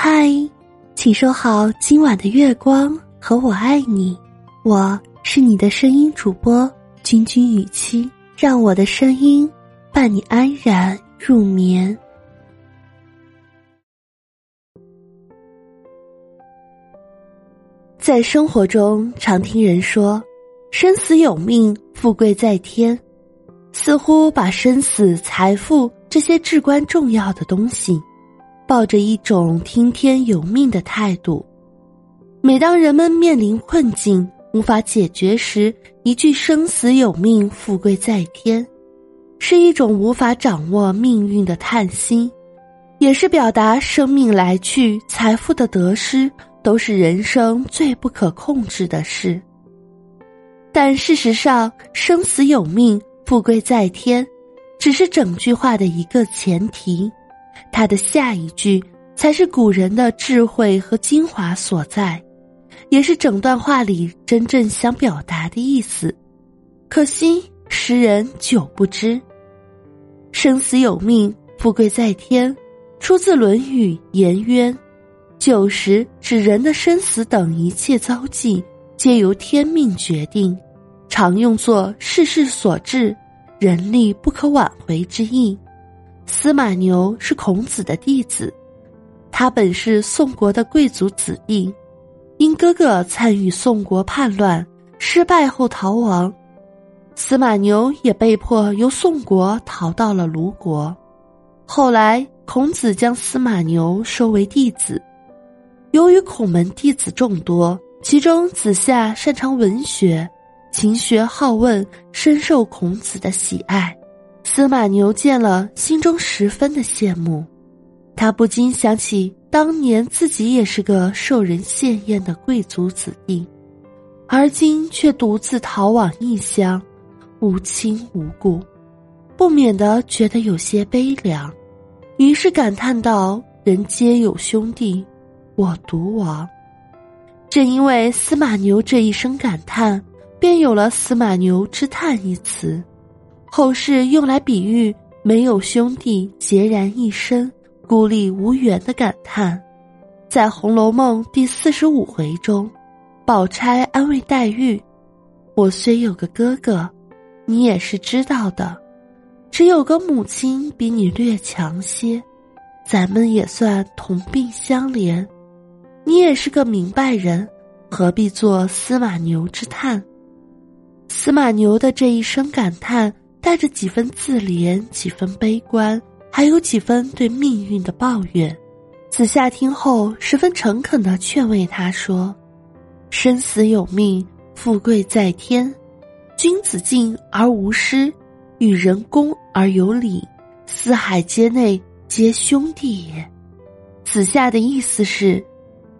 嗨，请收好今晚的月光和我爱你，我是你的声音主播君君雨期，让我的声音伴你安然入眠。在生活中，常听人说“生死有命，富贵在天”，似乎把生死、财富这些至关重要的东西。抱着一种听天由命的态度，每当人们面临困境无法解决时，一句“生死有命，富贵在天”，是一种无法掌握命运的叹息，也是表达生命来去、财富的得失都是人生最不可控制的事。但事实上，“生死有命，富贵在天”，只是整句话的一个前提。他的下一句才是古人的智慧和精华所在，也是整段话里真正想表达的意思。可惜时人久不知。生死有命，富贵在天，出自《论语·颜渊》。九十指人的生死等一切遭际，皆由天命决定，常用作世事所致，人力不可挽回之意。司马牛是孔子的弟子，他本是宋国的贵族子弟，因哥哥参与宋国叛乱失败后逃亡，司马牛也被迫由宋国逃到了卢国。后来孔子将司马牛收为弟子，由于孔门弟子众多，其中子夏擅长文学，勤学好问，深受孔子的喜爱。司马牛见了，心中十分的羡慕，他不禁想起当年自己也是个受人羡艳的贵族子弟，而今却独自逃往异乡，无亲无故，不免的觉得有些悲凉，于是感叹道：“人皆有兄弟，我独亡。”正因为司马牛这一声感叹，便有了“司马牛之叹”一词。后世用来比喻没有兄弟、孑然一身、孤立无援的感叹。在《红楼梦》第四十五回中，宝钗安慰黛玉：“我虽有个哥哥，你也是知道的，只有个母亲比你略强些，咱们也算同病相怜。你也是个明白人，何必做司马牛之叹？”司马牛的这一声感叹。带着几分自怜，几分悲观，还有几分对命运的抱怨。子夏听后，十分诚恳的劝慰他说：“生死有命，富贵在天。君子敬而无失，与人恭而有礼，四海皆内皆兄弟也。”子夏的意思是，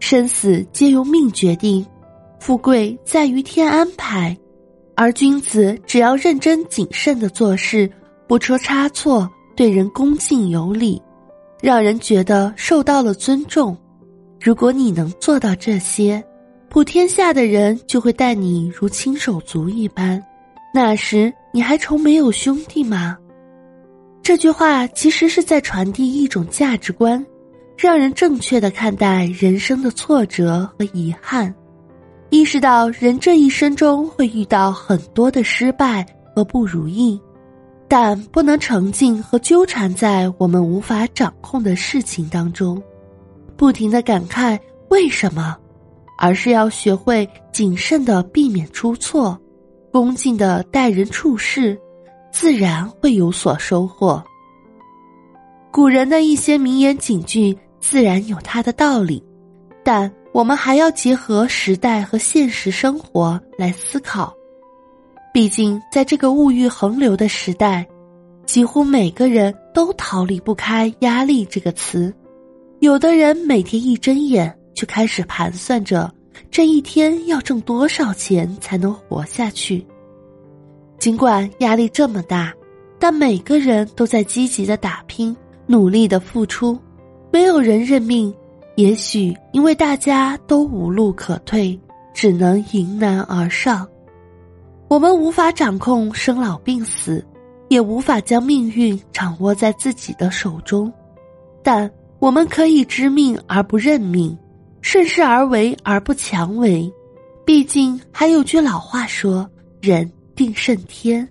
生死皆由命决定，富贵在于天安排。而君子只要认真谨慎的做事，不出差错，对人恭敬有礼，让人觉得受到了尊重。如果你能做到这些，普天下的人就会待你如亲手足一般。那时你还愁没有兄弟吗？这句话其实是在传递一种价值观，让人正确的看待人生的挫折和遗憾。意识到人这一生中会遇到很多的失败和不如意，但不能沉浸和纠缠在我们无法掌控的事情当中，不停的感慨为什么，而是要学会谨慎的避免出错，恭敬的待人处事，自然会有所收获。古人的一些名言警句自然有它的道理，但。我们还要结合时代和现实生活来思考，毕竟在这个物欲横流的时代，几乎每个人都逃离不开“压力”这个词。有的人每天一睁眼就开始盘算着这一天要挣多少钱才能活下去。尽管压力这么大，但每个人都在积极的打拼，努力的付出，没有人认命。也许因为大家都无路可退，只能迎难而上。我们无法掌控生老病死，也无法将命运掌握在自己的手中，但我们可以知命而不认命，顺势而为而不强为。毕竟还有句老话说：“人定胜天。”